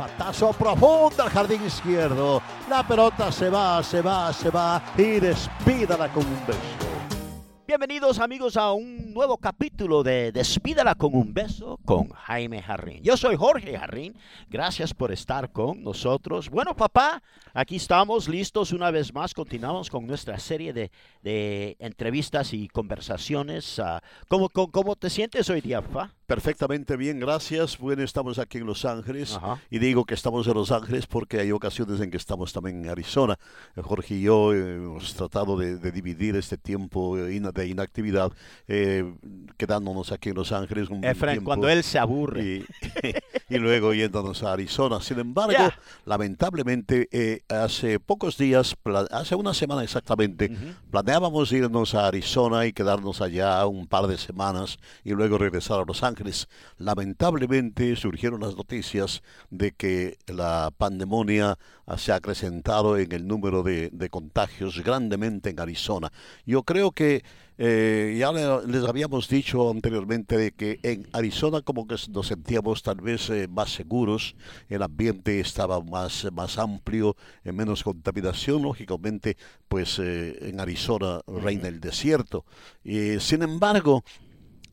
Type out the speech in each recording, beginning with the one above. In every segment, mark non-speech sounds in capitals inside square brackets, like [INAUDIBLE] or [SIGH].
Batazo profundo al jardín izquierdo. La pelota se va, se va, se va y despídala con un beso. Bienvenidos amigos a un nuevo capítulo de Despídala con un beso con Jaime Jarrín. Yo soy Jorge Jarrín. Gracias por estar con nosotros. Bueno, papá, aquí estamos listos una vez más. Continuamos con nuestra serie de, de entrevistas y conversaciones. Uh, ¿cómo, cómo, cómo, te sientes hoy día? Perfectamente bien, gracias. Bueno, estamos aquí en Los Ángeles Ajá. y digo que estamos en Los Ángeles porque hay ocasiones en que estamos también en Arizona. Jorge y yo eh, hemos tratado de, de, dividir este tiempo de inactividad eh, quedándonos aquí en Los Ángeles un Efren, tiempo cuando él se aburre. Y, [LAUGHS] [LAUGHS] y luego yéndonos a Arizona. Sin embargo, Yeah. lamentablemente, eh, hace pocos días, hace una semana exactamente, planeábamos irnos a Arizona y quedarnos allá un par de semanas y luego regresar a Los Ángeles. Lamentablemente surgieron las noticias de que la pandemonia se ha acrecentado en el número de, de contagios grandemente en Arizona. Yo creo que eh, ya le- les habíamos dicho anteriormente de que en Arizona como que nos sentíamos tal vez eh, más seguros, el ambiente estaba más, más amplio, eh, menos contaminación, lógicamente, pues eh, en Arizona reina el desierto. Y, sin embargo,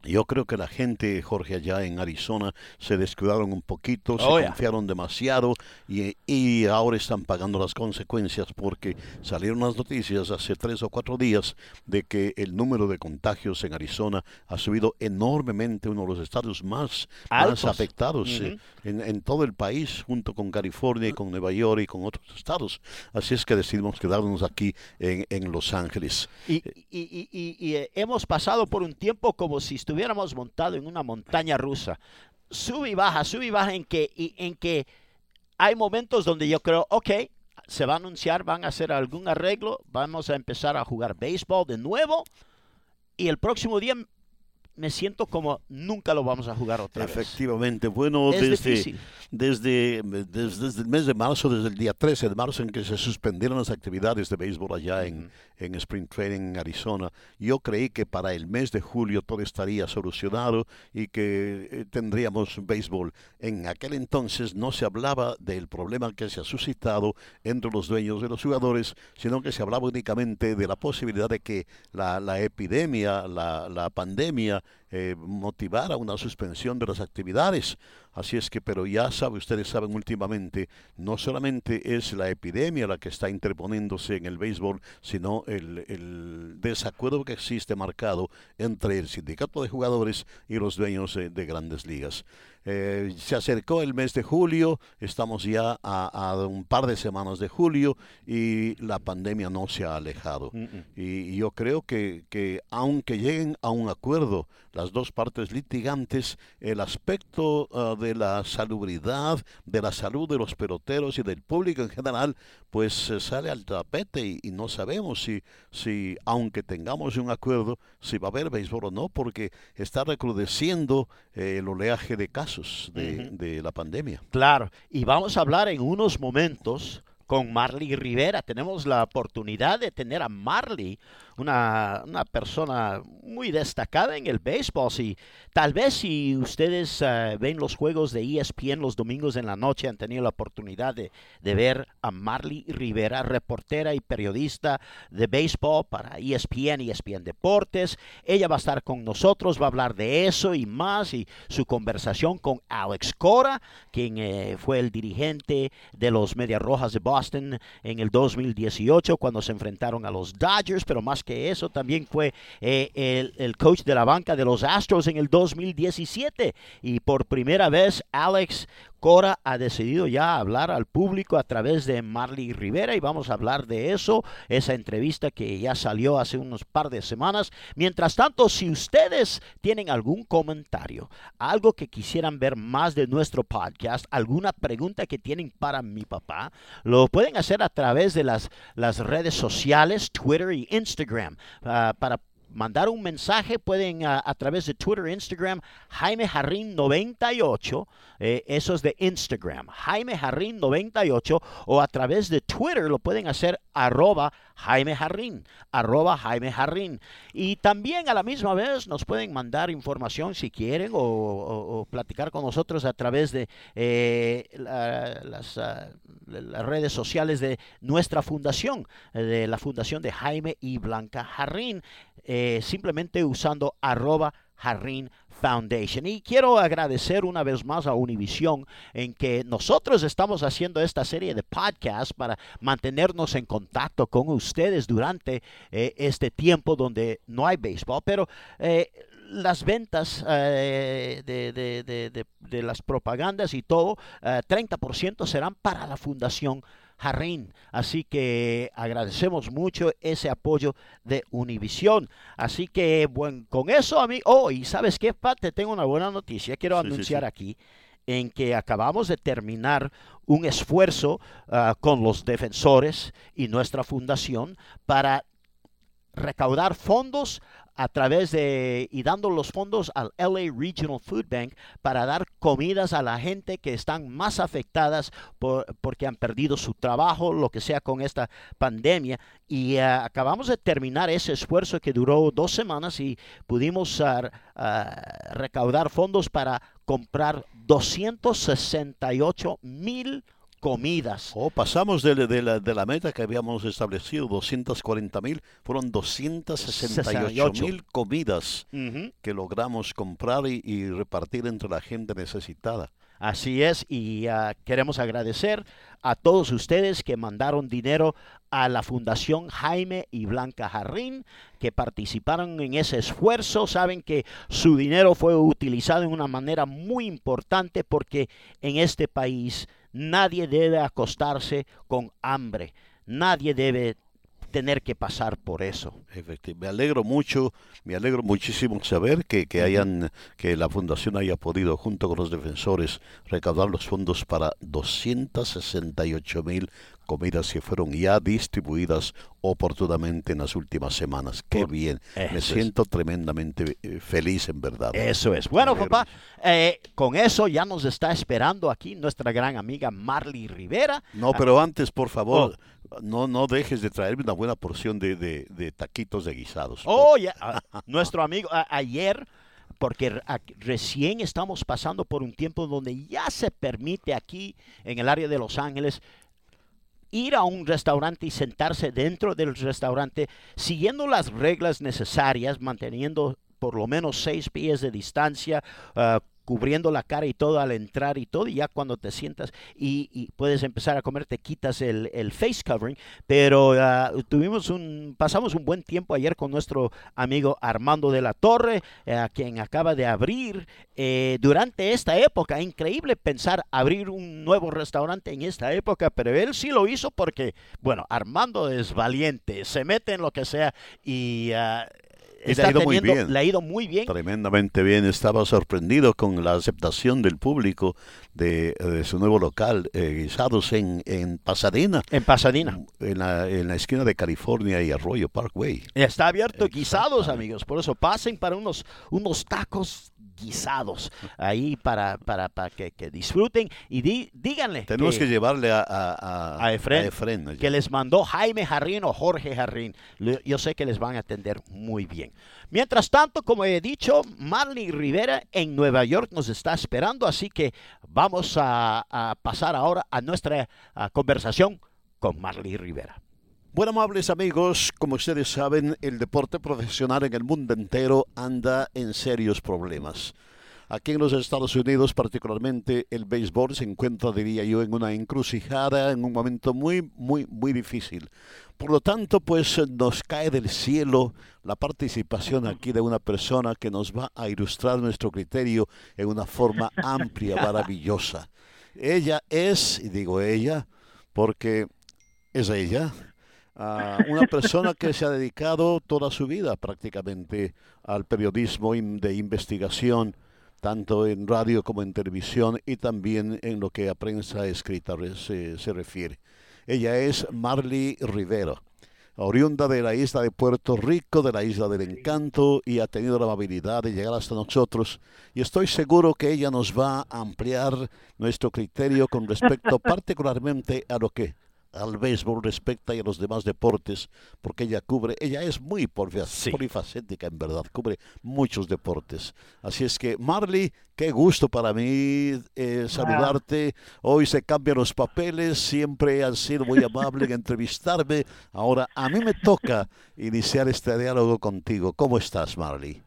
yo creo que la gente, Jorge, allá en Arizona se descuidaron un poquito, se Oh, yeah. confiaron demasiado y, y ahora están pagando las consecuencias porque salieron las noticias hace tres o cuatro días de que el número de contagios en Arizona ha subido enormemente, uno de los estados más, afectados en, en todo el país, junto con California y con Nueva York y con otros estados. Así es que decidimos quedarnos aquí en, en Los Ángeles. Y, y- y- y- y, eh, hemos pasado por un tiempo como si estuviéramos montados en una montaña rusa. Sube y baja, sube y baja en que, y- en que hay momentos donde yo creo, ok, se va a anunciar, van a hacer algún arreglo, vamos a empezar a jugar béisbol de nuevo y el próximo día me siento como nunca lo vamos a jugar otra vez. Efectivamente, bueno, desde, desde, desde el mes de marzo, desde el día 13 de marzo en que se suspendieron las actividades de béisbol allá en, en Spring Training en Arizona, yo creí que para el mes de julio todo estaría solucionado y que eh, tendríamos béisbol. En aquel entonces no se hablaba del problema que se ha suscitado entre los dueños de los jugadores, sino que se hablaba únicamente de la posibilidad de que la, la epidemia, la, la pandemia, eh, motivara una suspensión de las actividades. Así es que, pero ya sabe, ustedes saben últimamente, no solamente es la epidemia la que está interponiéndose en el béisbol, sino el, el desacuerdo que existe marcado entre el sindicato de jugadores y los dueños eh, de grandes ligas. Eh, se acercó el mes de julio, estamos ya a, a un par de semanas de julio y la pandemia no se ha alejado. Y, y yo creo que, que aunque lleguen a un acuerdo las dos partes litigantes, el aspecto ah, de la salubridad, de la salud de los peloteros y del público en general, pues eh, sale al tapete y, y no sabemos si, si, aunque tengamos un acuerdo, si va a haber béisbol o no, porque está recrudeciendo eh, el oleaje de casos de, de la pandemia. Claro, y vamos a hablar en unos momentos con Marley Rivera. Tenemos la oportunidad de tener a Marley, una, una persona muy destacada en el béisbol. Si, tal vez si ustedes eh, ven los juegos de ESPN los domingos en la noche, han tenido la oportunidad de, de ver a Marley Rivera, reportera y periodista de béisbol para ESPN, ESPN Deportes. Ella va a estar con nosotros, va a hablar de eso y más, y su conversación con Alex Cora, quien eh, fue el dirigente de los Medias Rojas de Boston en el 2018 cuando se enfrentaron a los Dodgers, pero más que eso también fue eh, el, el coach de la banca de los Astros en el 2017 y por primera vez Alex Cora ha decidido ya hablar al público a través de Marley Rivera y vamos a hablar de eso, esa entrevista que ya salió hace unos par de semanas. Mientras tanto, si ustedes tienen algún comentario, algo que quisieran ver más de nuestro podcast, alguna pregunta que tienen para mi papá, lo pueden hacer a través de las, las redes sociales, Twitter y Instagram, uh, para mandar un mensaje, pueden a, a través de Twitter, Instagram, Jaime Jarrín 98, eh, eso es de Instagram, Jaime Jarrín 98, o a través de Twitter lo pueden hacer arroba Jaime Jarrín, arroba Jaime Jarrín. Y también a la misma vez nos pueden mandar información si quieren o, platicar con nosotros a través de eh, las, uh, las, redes sociales de nuestra fundación, de la fundación de Jaime y Blanca Jarrín, eh, simplemente usando arroba Jarrín Foundation. Y quiero agradecer una vez más a Univision en que nosotros estamos haciendo esta serie de podcasts para mantenernos en contacto con ustedes durante eh, este tiempo donde no hay béisbol, pero eh, las ventas eh, de, de, las propagandas y todo, eh, 30% serán para la Fundación Jarrín. Así que agradecemos mucho ese apoyo de Univisión. Así que, bueno, con eso a mí, oh, y sabes qué, Pat, te tengo una buena noticia. Quiero sí, anunciar sí, sí. aquí en que acabamos de terminar un esfuerzo uh, con los defensores y nuestra fundación para recaudar fondos a través de y dando los fondos al LA Regional Food Bank para dar comidas a la gente que están más afectadas por, porque han perdido su trabajo, lo que sea con esta pandemia. Y uh, acabamos de terminar ese esfuerzo que duró dos semanas y pudimos uh, uh, recaudar fondos para comprar 268 mil comidas. Oh, pasamos de, de, la, de, la, meta que habíamos establecido, 240 mil, fueron 268 mil comidas uh -huh. que logramos comprar y, y, repartir entre la gente necesitada. Así es, y uh, queremos agradecer a todos ustedes que mandaron dinero a la Fundación Jaime y Blanca Jarrín, que participaron en ese esfuerzo. Saben que su dinero fue utilizado en una manera muy importante porque en este país Nadie debe acostarse con hambre. Nadie debe tener que pasar por eso. Me alegro mucho, me alegro muchísimo saber que, que, hayan, que la fundación haya podido, junto con los defensores, recaudar los fondos para 268 mil comidas que fueron ya distribuidas oportunamente en las últimas semanas. Qué Por, bien. Me siento es. tremendamente eh, feliz en verdad. Eso es. Bueno, papá, eh, con eso ya nos está esperando aquí nuestra gran amiga Marley Rivera. No, pero antes, por favor, oh. No, no dejes de traerme una buena porción de, de, de taquitos de guisados. Oh, ya. nuestro amigo, a, ayer porque recién estamos pasando por un tiempo donde ya se permite aquí en el área de Los Ángeles ir a un restaurante y sentarse dentro del restaurante siguiendo las reglas necesarias, manteniendo por lo menos seis pies de distancia, uh, cubriendo la cara y todo al entrar y todo, y ya cuando te sientas y, puedes empezar a comer, te quitas el, el face covering, pero uh, tuvimos un, pasamos un buen tiempo ayer con nuestro amigo Armando de la Torre, uh, quien acaba de abrir eh, durante esta época, increíble pensar abrir un nuevo restaurante en esta época, pero él sí lo hizo porque, bueno, Armando es valiente, se mete en lo que sea y... Uh, le ha, ido muy bien. le ha ido muy bien. Tremendamente bien. Estaba sorprendido con la aceptación del público de, de su nuevo local, eh, guisados en, en, Pasadena. En Pasadena. En la, en la, esquina de California y Arroyo Parkway. Está abierto guisados, amigos. Por eso pasen para unos, unos tacos guisados ahí para, para, para que, que disfruten y di- díganle Tenemos que, llevarle a, a, a Efren, que les mandó Jaime Jarrín o Jorge Jarrín. Yo sé que les van a atender muy bien. Mientras tanto, como he dicho, Marley Rivera en Nueva York nos está esperando, así que vamos a, a pasar ahora a nuestra a, conversación con Marley Rivera. Bueno, amables amigos, como ustedes saben, el deporte profesional en el mundo entero anda en serios problemas. Aquí en los Estados Unidos, particularmente, el béisbol se encuentra, diría yo, en una encrucijada, en un momento muy, muy, muy difícil. Por lo tanto, pues nos cae del cielo la participación aquí de una persona que nos va a ilustrar nuestro criterio en una forma amplia, [LAUGHS] maravillosa. Ella es, y digo ella, porque es ella, a una persona que se ha dedicado toda su vida prácticamente al periodismo de investigación, tanto en radio como en televisión y también en lo que a prensa escrita se, se refiere. Ella es Marley Rivero, oriunda de la isla de Puerto Rico, de la isla del encanto, y ha tenido la amabilidad de llegar hasta nosotros. Y estoy seguro que ella nos va a ampliar nuestro criterio con respecto particularmente a lo que al béisbol respecta y a los demás deportes, porque ella cubre, ella es muy polifacética, Sí. polifacética en verdad, cubre muchos deportes. Así es que, Marley, qué gusto para mí eh, saludarte. Hoy se cambian los papeles, siempre has sido muy amable en entrevistarme. Ahora, a mí me toca iniciar este diálogo contigo. ¿Cómo estás, Marley?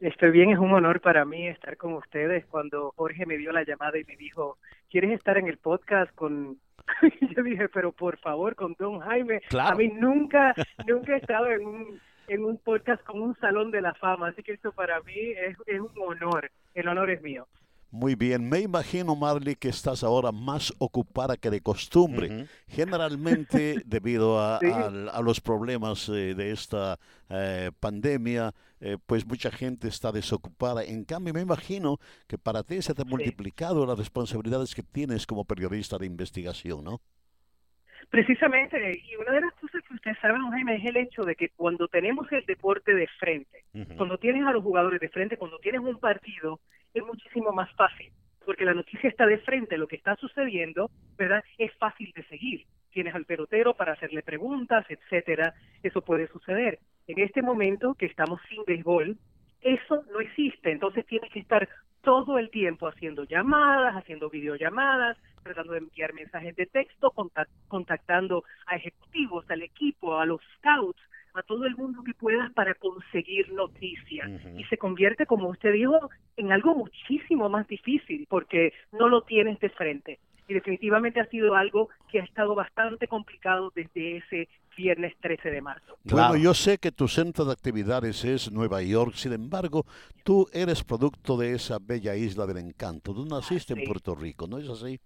Estoy bien, es un honor para mí estar con ustedes. Cuando Jorge me dio la llamada y me dijo, ¿quieres estar en el podcast con...? [LAUGHS] Yo dije, pero por favor, con Don Jaime. Claro. A mí nunca, [LAUGHS] nunca he estado en un, en un podcast con un salón de la fama, así que esto para mí es, es un honor. El honor es mío. Muy bien, me imagino, Marley, que estás ahora más ocupada que de costumbre. Generalmente, [LAUGHS] debido a, Sí. al- a los problemas eh, de esta eh, pandemia, eh, pues mucha gente está desocupada. En cambio, me imagino que para ti se te han multiplicado las responsabilidades que tienes como periodista de investigación, ¿no? Precisamente, y una de las cosas que ustedes saben, Jaime, es el hecho de que cuando tenemos el deporte de frente, cuando tienes a los jugadores de frente, cuando tienes un partido, es muchísimo más fácil, porque la noticia está de frente, lo que está sucediendo, ¿verdad? Es fácil de seguir. Tienes al pelotero para hacerle preguntas, etcétera. Eso puede suceder. En este momento que estamos sin béisbol, eso no existe. Entonces tienes que estar todo el tiempo haciendo llamadas, haciendo videollamadas, tratando de enviar mensajes de texto, contac- contactando a ejecutivos, al equipo, a los scouts, a todo el mundo que puedas para conseguir noticias. Y se convierte, como usted dijo, en algo muchísimo más difícil porque no lo tienes de frente. Y definitivamente ha sido algo que ha estado bastante complicado desde ese viernes 13 de marzo. Bueno, yo sé que tu centro de actividades es Nueva York, sin embargo, tú eres producto de esa bella isla del encanto. Tú naciste en Sí. Puerto Rico, ¿no es así?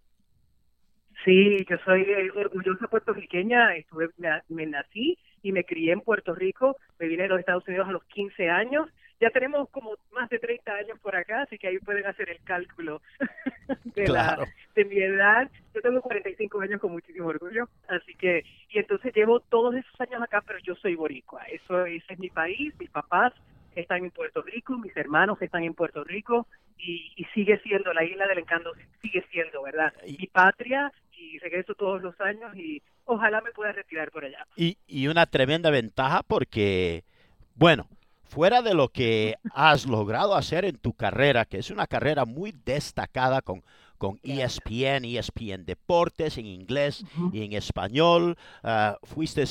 Sí, yo soy eh, orgullosa puertorriqueña, estuve, me, me nací y me crié en Puerto Rico, me vine de los Estados Unidos a los 15 años, ya tenemos como más de 30 años por acá, así que ahí pueden hacer el cálculo [LAUGHS] de, Claro. la, de mi edad. Yo tengo 45 años con muchísimo orgullo, así que, y entonces llevo todos esos años acá, pero yo soy boricua, eso ese es mi país, mis papás están en Puerto Rico, mis hermanos están en Puerto Rico y, y sigue siendo la isla del encanto, sigue siendo, ¿verdad? Y- Mi patria y regreso todos los años y ojalá me pueda retirar por allá. Y, y una tremenda ventaja porque, bueno, fuera de lo que has logrado hacer en tu carrera, que es una carrera muy destacada con, con ESPN, ESPN Deportes en inglés y en español, ah, fuiste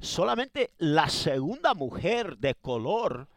solamente la segunda mujer de color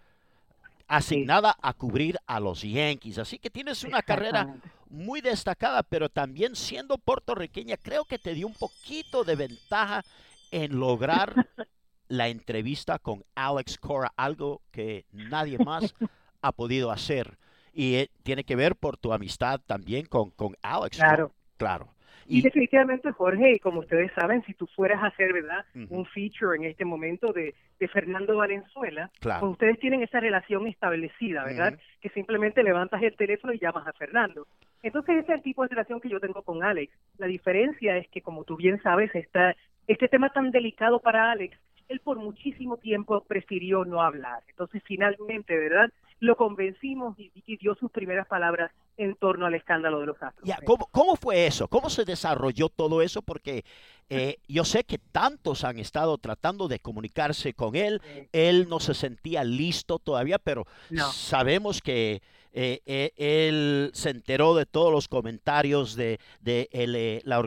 asignada a cubrir a los Yankees. Así que tienes una carrera muy destacada, pero también siendo puertorriqueña, creo que te dio un poquito de ventaja en lograr [LAUGHS] la entrevista con Alex Cora, algo que nadie más [LAUGHS] ha podido hacer. Y eh, tiene que ver por tu amistad también con, con Alex. Claro. Claro. Y Y, definitivamente, Jorge, y como ustedes saben, si tú fueras a hacer, ¿verdad? Un feature en este momento de, de Fernando Valenzuela, Claro. pues ustedes tienen esa relación establecida, ¿verdad? Que simplemente levantas el teléfono y llamas a Fernando. Entonces, ese es el tipo de relación que yo tengo con Alex. La diferencia es que, como tú bien sabes, está este tema tan delicado para Alex, él por muchísimo tiempo prefirió no hablar. Entonces, finalmente, ¿verdad? Lo convencimos y, dio sus primeras palabras en torno al escándalo de los Astros. ¿cómo, ¿cómo, fue eso? ¿Cómo se desarrolló todo eso? Porque eh, yo sé que tantos han estado tratando de comunicarse con él. Él no se sentía listo todavía, pero sabemos que eh, eh, él se enteró de todos los comentarios de, eh, la,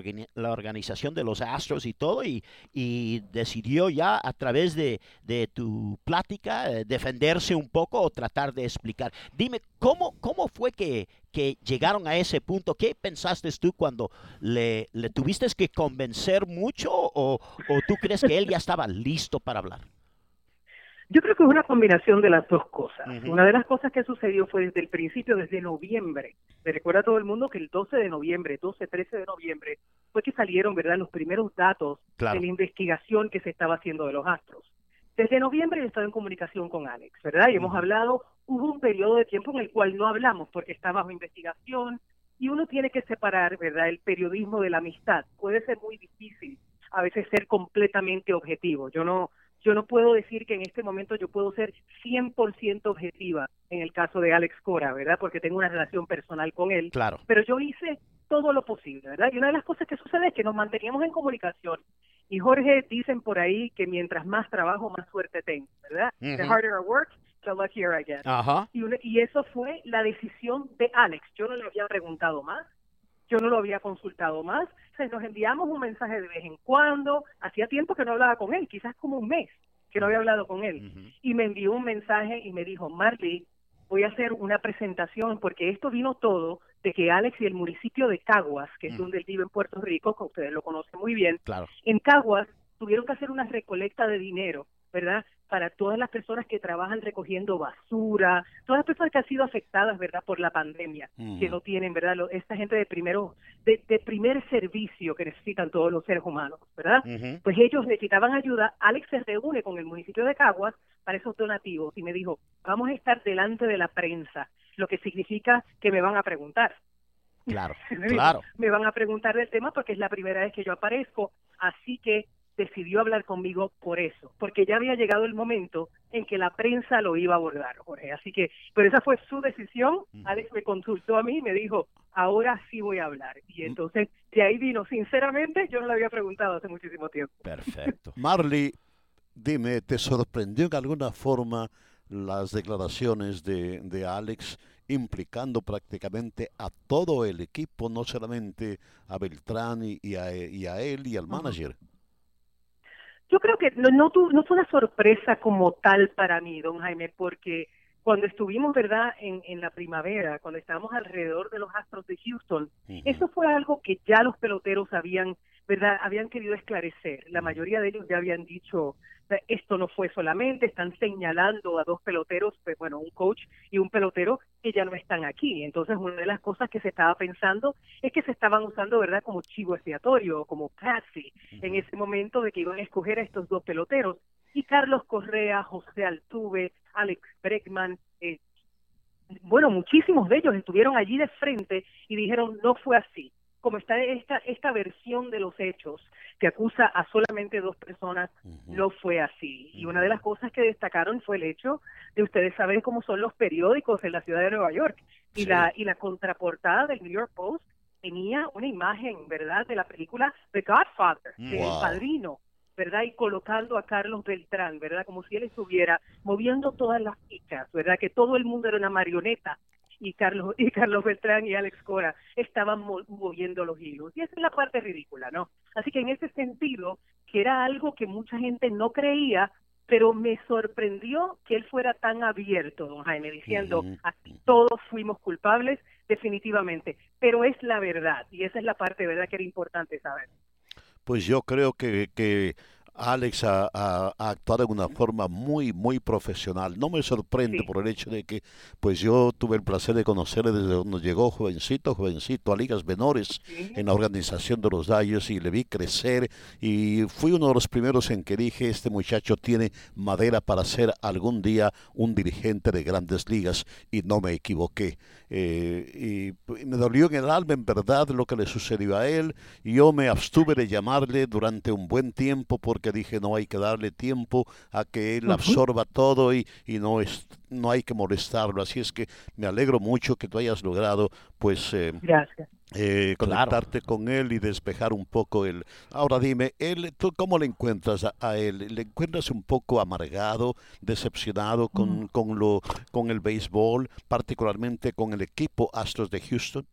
organización de los Astros y todo y, decidió ya a través de, tu plática defenderse un poco o tratar de explicar. Dime, ¿cómo, cómo fue que, llegaron a ese punto? ¿Qué pensaste tú cuando le, tuviste que convencer mucho o, o tú crees que él ya estaba listo para hablar? Yo creo que es una combinación de las dos cosas. Una de las cosas que sucedió fue desde el principio, desde noviembre. Me recuerda a todo el mundo que el 12 de noviembre, 12, 13 de noviembre, fue que salieron, ¿verdad?, los primeros datos de la investigación que se estaba haciendo de los astros. Desde noviembre he estado en comunicación con Alex, ¿verdad? Y hemos hablado, hubo un periodo de tiempo en el cual no hablamos porque está bajo investigación y uno tiene que separar, ¿verdad?, el periodismo de la amistad. Puede ser muy difícil a veces ser completamente objetivo. Yo no yo no puedo decir que en este momento yo puedo ser 100% objetiva en el caso de Alex Cora, ¿verdad? Porque tengo una relación personal con él. Claro. Pero yo hice todo lo posible, ¿verdad? Y una de las cosas que sucede es que nos manteníamos en comunicación. Y Jorge, dicen por ahí que mientras más trabajo, más suerte tengo, ¿verdad? The harder I work, the luckier I get. Ajá. Y, y eso fue la decisión de Alex. Yo no le había preguntado más yo no lo había consultado más. O nos enviamos un mensaje de vez en cuando. Hacía tiempo que no hablaba con él, quizás como un mes que no había hablado con él. Y me envió un mensaje y me dijo, Marley, voy a hacer una presentación porque esto vino todo de que Alex y el municipio de Caguas, que es donde él vive en Puerto Rico, que ustedes lo conocen muy bien, claro. en Caguas tuvieron que hacer una recolecta de dinero, ¿verdad? Para todas las personas que trabajan recogiendo basura, todas las personas que han sido afectadas, ¿verdad?, por la pandemia, que no tienen, ¿verdad?, esta gente de primero, de, primer servicio que necesitan todos los seres humanos, ¿verdad? Pues ellos necesitaban ayuda. Alex se reúne con el municipio de Caguas para esos donativos y me dijo, vamos a estar delante de la prensa, lo que significa que me van a preguntar. Claro, [LAUGHS] claro. Me van a preguntar del tema porque es la primera vez que yo aparezco, así que decidió hablar conmigo por eso, porque ya había llegado el momento en que la prensa lo iba a abordar, Jorge. Así que, pero esa fue su decisión. Alex me consultó a mí y me dijo, ahora sí voy a hablar. Y entonces, de ahí vino, sinceramente, yo no le había preguntado hace muchísimo tiempo. Perfecto. [LAUGHS] Marley, dime, ¿te sorprendió en alguna forma las declaraciones de, de Alex? implicando prácticamente a todo el equipo, no solamente a Beltrán y, a, y a, él y al manager. Yo creo que no, no, no fue una sorpresa como tal para mí, don Jaime, porque cuando estuvimos, ¿verdad?, en, en la primavera, cuando estábamos alrededor de los Astros de Houston, eso fue algo que ya los peloteros habían, ¿verdad?, habían querido esclarecer. La mayoría de ellos ya habían dicho, esto no fue solamente, están señalando a dos peloteros, pues bueno, un coach y un pelotero que ya no están aquí. Entonces, una de las cosas que se estaba pensando es que se estaban usando, ¿verdad?, como chivo expiatorio, como patsy, en ese momento de que iban a escoger a estos dos peloteros. Y Carlos Correa, José Altuve, Alex Breckman, eh, bueno, muchísimos de ellos estuvieron allí de frente y dijeron, no fue así como está esta, esta versión de los hechos que acusa a solamente dos personas, no fue así. Y una de las cosas que destacaron fue el hecho de ustedes saben cómo son los periódicos en la ciudad de Nueva York. Y, la, y la contraportada del New York Post tenía una imagen, ¿verdad?, de la película The Godfather, de El Padrino. ¿verdad? Y colocando a Carlos Beltrán, ¿verdad? Como si él estuviera moviendo todas las fichas, ¿verdad? Que todo el mundo era una marioneta y Carlos y Carlos Beltrán y Alex Cora estaban moviendo los hilos. Y esa es la parte ridícula, ¿no? Así que en ese sentido, que era algo que mucha gente no creía, pero me sorprendió que él fuera tan abierto, don Jaime, diciendo, aquí todos fuimos culpables, definitivamente, pero es la verdad, y esa es la parte, ¿verdad?, que era importante saber. Pues yo creo que, que Alex ha, actuado de una forma muy, muy profesional. No me sorprende por el hecho de que, pues yo tuve el placer de conocerle desde donde llegó jovencito, jovencito, a ligas menores en la organización de los Dayos y le vi crecer. Y fui uno de los primeros en que dije, este muchacho tiene madera para ser algún día un dirigente de grandes ligas y no me equivoqué. Eh, y, me dolió en el alma en verdad lo que le sucedió a él. Y yo me abstuve de llamarle durante un buen tiempo porque que dije no hay que darle tiempo a que él absorba todo y, y no es no hay que molestarlo. Así es que me alegro mucho que tú hayas logrado pues eh, Gracias. eh, conectarte con él y despejar un poco el... Ahora dime, él, ¿tú cómo le encuentras a, a él? ¿Le encuentras un poco amargado, decepcionado con, con, lo, con el béisbol, particularmente con el equipo Astros de Houston?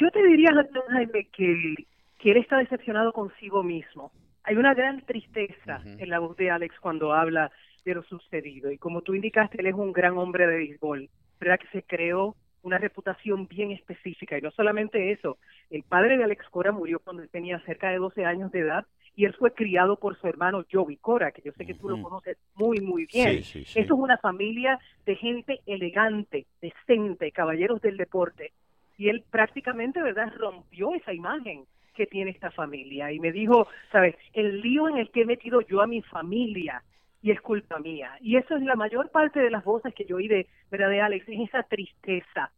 Yo te diría, Jaime, que, que él está decepcionado consigo mismo. Hay una gran tristeza en la voz de Alex cuando habla de lo sucedido. Y como tú indicaste, él es un gran hombre de béisbol, ¿verdad? Que se creó una reputación bien específica. Y no solamente eso, el padre de Alex Cora murió cuando él tenía cerca de 12 años de edad y él fue criado por su hermano Joey Cora, que yo sé que tú lo conoces muy, muy bien. Sí, sí, sí. Eso es una familia de gente elegante, decente, caballeros del deporte. Y él prácticamente, ¿verdad?, rompió esa imagen que tiene esta familia. Y me dijo, ¿sabes? El lío en el que he metido yo a mi familia y es culpa mía. Y eso es la mayor parte de las voces que yo oí de, ¿verdad?, de Alex, es esa tristeza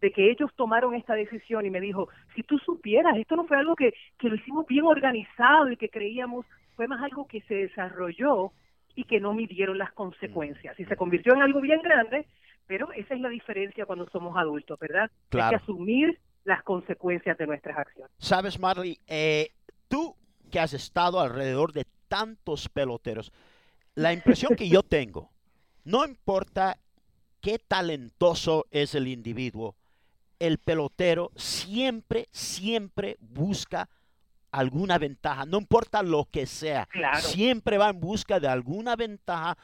de que ellos tomaron esta decisión y me dijo, si tú supieras, esto no fue algo que, que lo hicimos bien organizado y que creíamos, fue más algo que se desarrolló y que no midieron las consecuencias. Y se convirtió en algo bien grande, pero esa es la diferencia cuando somos adultos, ¿verdad? Hay Claro. que asumir las consecuencias de nuestras acciones. Sabes, Marley, eh, tú que has estado alrededor de tantos peloteros, la impresión que yo [LAUGHS] tengo, no importa qué talentoso es el individuo, el pelotero siempre, siempre busca alguna ventaja, no importa lo que sea, Claro. siempre va en busca de alguna ventaja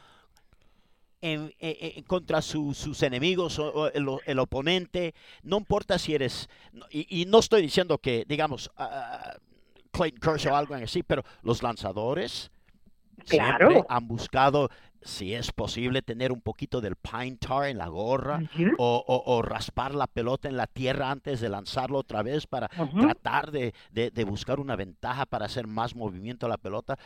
en- en- en- contra su- sus enemigos o, o el, el oponente, no importa si eres, y, y no estoy diciendo que, digamos, ah, Clayton Kershaw o algo así, pero los lanzadores siempre han buscado, si es posible, tener un poquito del pine tar en la gorra o, o- o raspar la pelota en la tierra antes de lanzarlo otra vez para tratar de, de- de buscar una ventaja para hacer más movimiento a la pelota.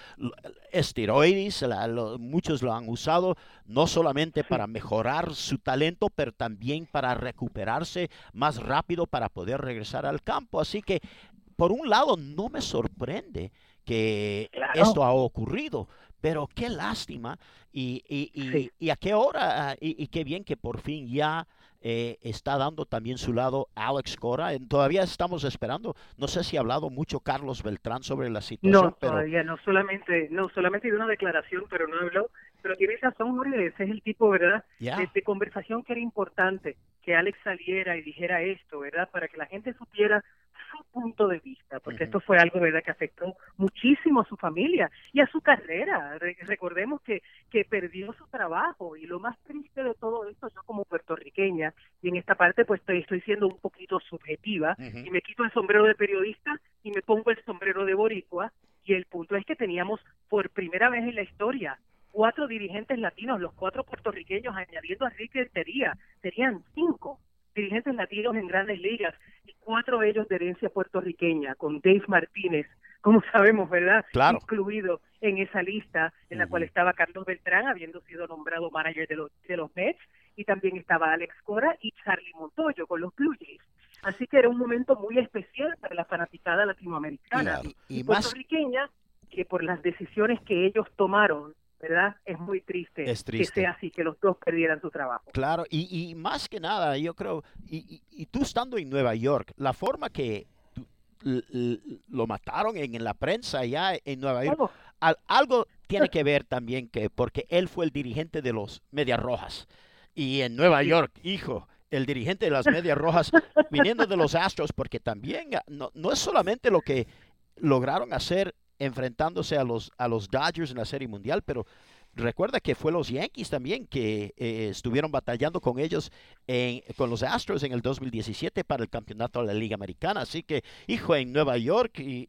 Esteroides, la- lo- muchos lo han usado no solamente para mejorar su talento, pero también para recuperarse más rápido para poder regresar al campo. Así que, por un lado, no me sorprende que Claro. esto ha ocurrido, pero qué lástima y, y- y- Sí. y a qué hora ah, y, qué bien que por fin ya eh, está dando también su lado Alex Cora. Todavía estamos esperando. No sé si ha hablado mucho Carlos Beltrán sobre la situación, No, pero todavía no solamente, no solamente de una declaración, pero no habló. Pero tiene razón, Jorge, ese es el tipo, ¿verdad? de, de conversación que era importante que Alex saliera y dijera esto, ¿verdad? Para que la gente supiera su punto de vista, porque esto fue algo, ¿verdad?, que afectó muchísimo a su familia y a su carrera. Re- recordemos que, que perdió su trabajo y lo más triste de todo esto, yo como puertorriqueña, y en esta parte pues estoy, estoy siendo un poquito subjetiva, y me quito el sombrero de periodista y me pongo el sombrero de boricua, y el punto es que teníamos por primera vez en la historia cuatro dirigentes latinos, los cuatro puertorriqueños, añadiendo a Ricky Rentería, serían cinco dirigentes latinos en grandes ligas y cuatro de ellos de herencia puertorriqueña, con Dave Martínez, como [LAUGHS] sabemos, ¿verdad? Claro. Incluido en esa lista en la cual estaba Carlos Beltrán, habiendo sido nombrado manager de los, de los Mets, y también estaba Alex Cora y Charlie Montoyo con los Blue Jays. Así que era un momento muy especial para la fanaticada latinoamericana Y- y, y más- puertorriqueña, que por las decisiones que ellos tomaron, ¿verdad? Es muy triste, Es que sea así, que los dos perdieran su trabajo. Claro, y, y más que nada, yo creo, y, y- y tú estando en Nueva York, la forma que tú- lo mataron en, en la prensa allá en Nueva York, al- algo tiene que ver también que porque él fue el dirigente de los Medias Rojas y en Nueva Sí. York, hijo, el dirigente de las Medias Rojas viniendo de los Astros porque también no, no es solamente lo que lograron hacer enfrentándose a los a los Dodgers en la Serie Mundial, pero recuerda que fue los Yankees también que eh, estuvieron batallando con ellos en- con los Astros en el 2017 para el campeonato de la Liga Americana. Así que, hijo, en Nueva York, y,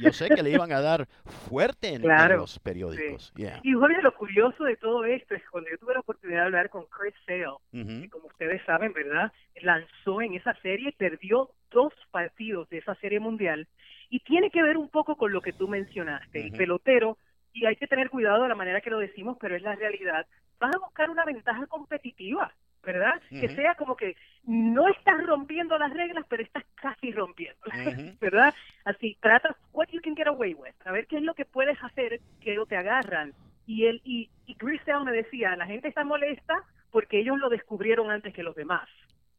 yo sé que le iban a dar fuerte en, los periódicos. Yeah. Y Jorge, lo curioso de todo esto es cuando yo tuve la oportunidad de hablar con Chris Sale, que como ustedes saben, ¿verdad? Lanzó en esa serie, perdió dos partidos de esa serie mundial y tiene que ver un poco con lo que tú mencionaste, el pelotero, y hay que tener cuidado de la manera que lo decimos, pero es la realidad, vas a buscar una ventaja competitiva, ¿verdad? Que sea como que no estás rompiendo las reglas, pero estás casi rompiendo, Ujú. [LAUGHS] ¿verdad? Así tratas, what you can get away with, a ver qué es lo que puedes hacer que no te agarran. Y él y, y Chris Sale me decía, la gente está molesta porque ellos lo descubrieron antes que los demás.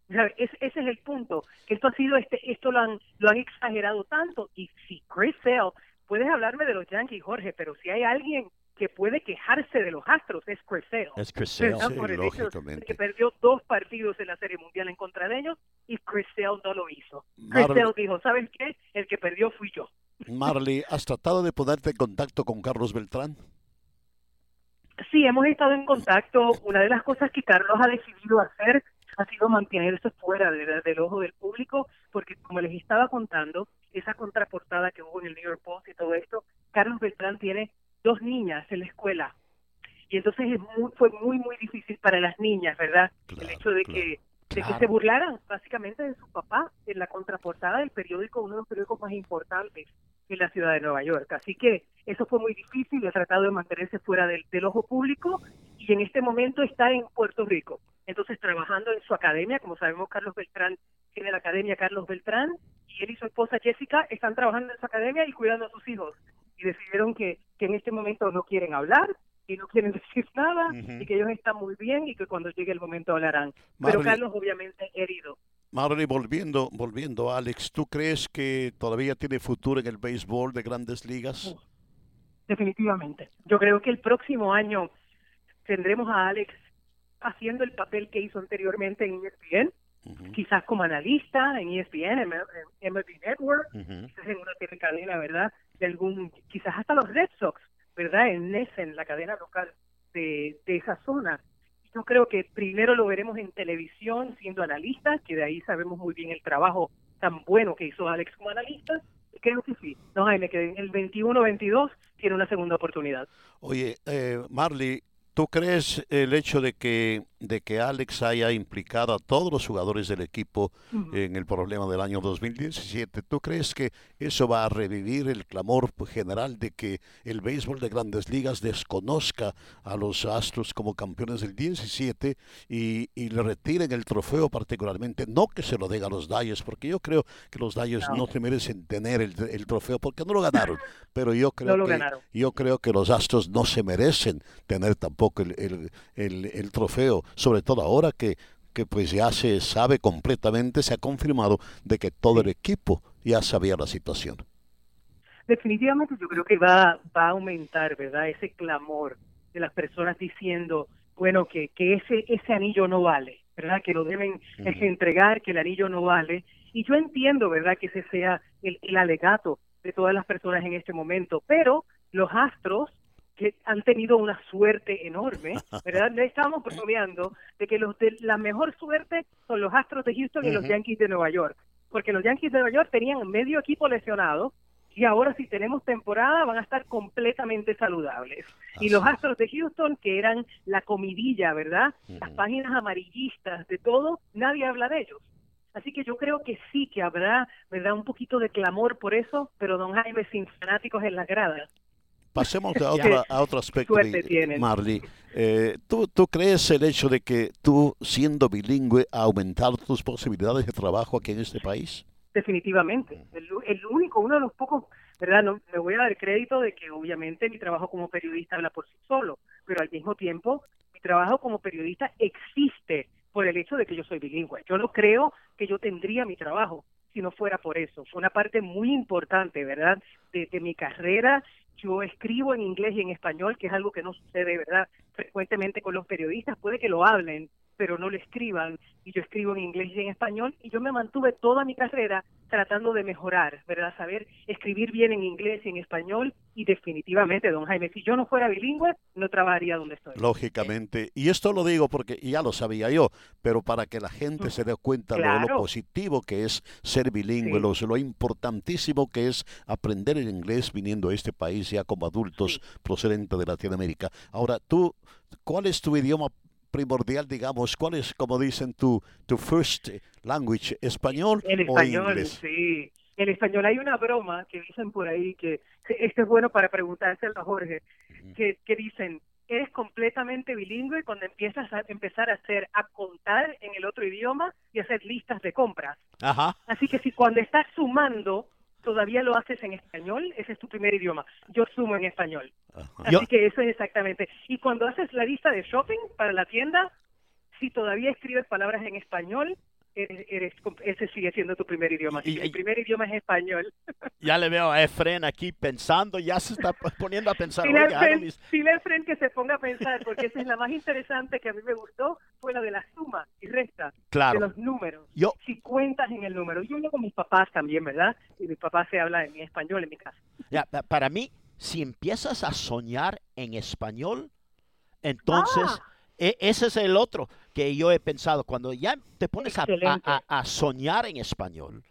O sea, ese, ese es el punto, que esto ha sido, este, esto lo han, lo han exagerado tanto. Y si Chris Sale, puedes hablarme de los Yankees, Jorge, pero si hay alguien que puede quejarse de los Astros es Chris Sale. Es Chris Sale. Sí, Por el lógicamente. que perdió dos partidos en la Serie Mundial en contra de ellos y Chris Sale no lo hizo. Chris Sale dijo, ¿sabes qué? El que perdió fui yo. Marley, ¿has tratado de ponerte en contacto con Carlos Beltrán? Sí, hemos estado en contacto. Una de las cosas que Carlos ha decidido hacer ha sido mantenerse fuera de- del ojo del público, porque como les estaba contando, esa contraportada que hubo en el New York Post y todo esto, Carlos Beltrán tiene dos niñas en la escuela. Y entonces es muy, fue muy, muy difícil para las niñas, ¿verdad? el hecho de claro, que de que se burlaran básicamente de su papá en la contraportada del periódico, uno de los periódicos más importantes en la ciudad de Nueva York. Así que eso fue muy difícil, ha tratado de mantenerse fuera del, del ojo público y en este momento está en Puerto Rico. Entonces trabajando en su academia, como sabemos Carlos Beltrán tiene la academia Carlos Beltrán y él y su esposa Jessica están trabajando en su academia y cuidando a sus hijos y decidieron que, que en este momento no quieren hablar y no quieren [LAUGHS] decir nada y que ellos están muy bien y que cuando llegue el momento hablarán. Marley- Pero Carlos obviamente herido. Marley, volviendo, volviendo, Alex, ¿tú crees que todavía tiene futuro en el béisbol de grandes ligas? Definitivamente. Yo creo que el próximo año tendremos a Alex haciendo el papel que hizo anteriormente en ESPN, quizás como analista en ESPN, en en MLB Network, quizás en una telecadena, ¿verdad? De algún, quizás hasta los Red Sox, ¿verdad? En Nessen, la cadena local de, de esa zona. Yo creo que primero lo veremos en televisión siendo analista, que de ahí sabemos muy bien el trabajo tan bueno que hizo Alex como analista. Creo que sí. No, Jaime, que en el 21-22 tiene una segunda oportunidad. Oye, eh, Marley, ¿tú crees el hecho de que, de que Alex haya implicado a todos los jugadores del equipo en el problema del año 2017, ¿tú crees que eso va a revivir el clamor general de que el béisbol de grandes ligas desconozca a los Astros como campeones del 17 y, y le retiren el trofeo particularmente? No que se lo den a los Dodgers, porque yo creo que los Dodgers no, No. se merecen tener el, el trofeo porque no lo ganaron, [LAUGHS] pero yo creo No que yo creo que los Astros no se merecen tener tampoco el- el- el trofeo, sobre todo ahora que, que pues ya se sabe completamente, se ha confirmado de que todo el equipo ya sabía la situación. Definitivamente yo creo que va, va a aumentar, ¿verdad? Ese clamor de las personas diciendo, bueno, que, que ese, ese anillo no vale, ¿verdad? Que lo deben Ujú. entregar, que el anillo no vale. Y yo entiendo, ¿verdad? Que ese sea el, el alegato de todas las personas en este momento, pero los astros que han tenido una suerte enorme, ¿verdad? Le estamos [LAUGHS] bromeando de que los de la mejor suerte son los Astros de Houston y los. Yankees de Nueva York, porque los Yankees de Nueva York tenían medio equipo lesionado y ahora si tenemos temporada van a estar completamente saludables. Y los. Astros de Houston, que eran la comidilla, ¿verdad? Las páginas amarillistas de todo, nadie habla de ellos. Así que yo creo que sí que habrá, ¿verdad? Un poquito de clamor por eso, pero don Jaime sin fanáticos en las gradas. Pasemos [LAUGHS] a, otra, a otro aspecto, tienen. Marley. Eh, ¿tú, ¿Tú crees el hecho de que tú, siendo bilingüe, ha aumentado tus posibilidades de trabajo aquí en este país? Definitivamente. El, el único, uno de los pocos, ¿verdad? No, me voy a dar crédito de que obviamente mi trabajo como periodista habla por sí solo, pero al mismo tiempo mi trabajo como periodista existe por el hecho de que yo soy bilingüe. Yo no creo que yo tendría mi trabajo si no fuera por eso. Fue una parte muy importante, ¿verdad? De, de mi carrera. Yo escribo en inglés y en español, que es algo que no sucede, ¿verdad? Frecuentemente con los periodistas. Puede que lo hablen, pero no lo escriban. Y yo escribo en inglés y en español. Y yo me mantuve toda mi carrera tratando de mejorar, ¿verdad? Saber escribir bien en inglés y en español. Y definitivamente, don Jaime, si yo no fuera bilingüe, no trabajaría donde estoy. Lógicamente. Y esto lo digo porque ya lo sabía yo, pero para que la gente se dé cuenta de lo positivo que es ser bilingüe, Sí. lo, lo importantísimo que es aprender el inglés viniendo a este país ya como adultos procedentes de Latinoamérica. Ahora, tú, ¿cuál es tu idioma primordial, digamos? ¿Cuál es, como dicen, tu, tu first language? ¿Español El o español, inglés? sí. En español hay una broma que dicen por ahí que esto es bueno para preguntárselo a Jorge, que, que dicen, eres completamente bilingüe cuando empiezas a empezar a hacer, a contar en el otro idioma y hacer listas de compras. Ajá. Así que si cuando estás sumando, todavía lo haces en español, ese es tu primer idioma. Yo sumo en español. Ajá. Así Yo- que eso es exactamente. Y cuando haces la lista de shopping para la tienda, si todavía escribes palabras en español, eres, eres- ese sigue siendo tu primer idioma. Y- el primer idioma es español. [LAUGHS] Ya le veo a Efren aquí pensando, ya se está poniendo a pensar. Dile "Oiga, hago Fren- mis-". dile al Fren que se ponga a pensar, porque esa es la más interesante que a mí me gustó, fue la de la suma y resta, de Claro, los números. yo, Si cuentas en el número. Yo hablo con mis papás también, ¿verdad? Y mis papás se habla en mi español en mi casa. ya, pa- para mí, si empiezas a soñar en español, entonces Ah. E- ese es el otro que yo he pensado. Cuando ya te pones a, soñar en español,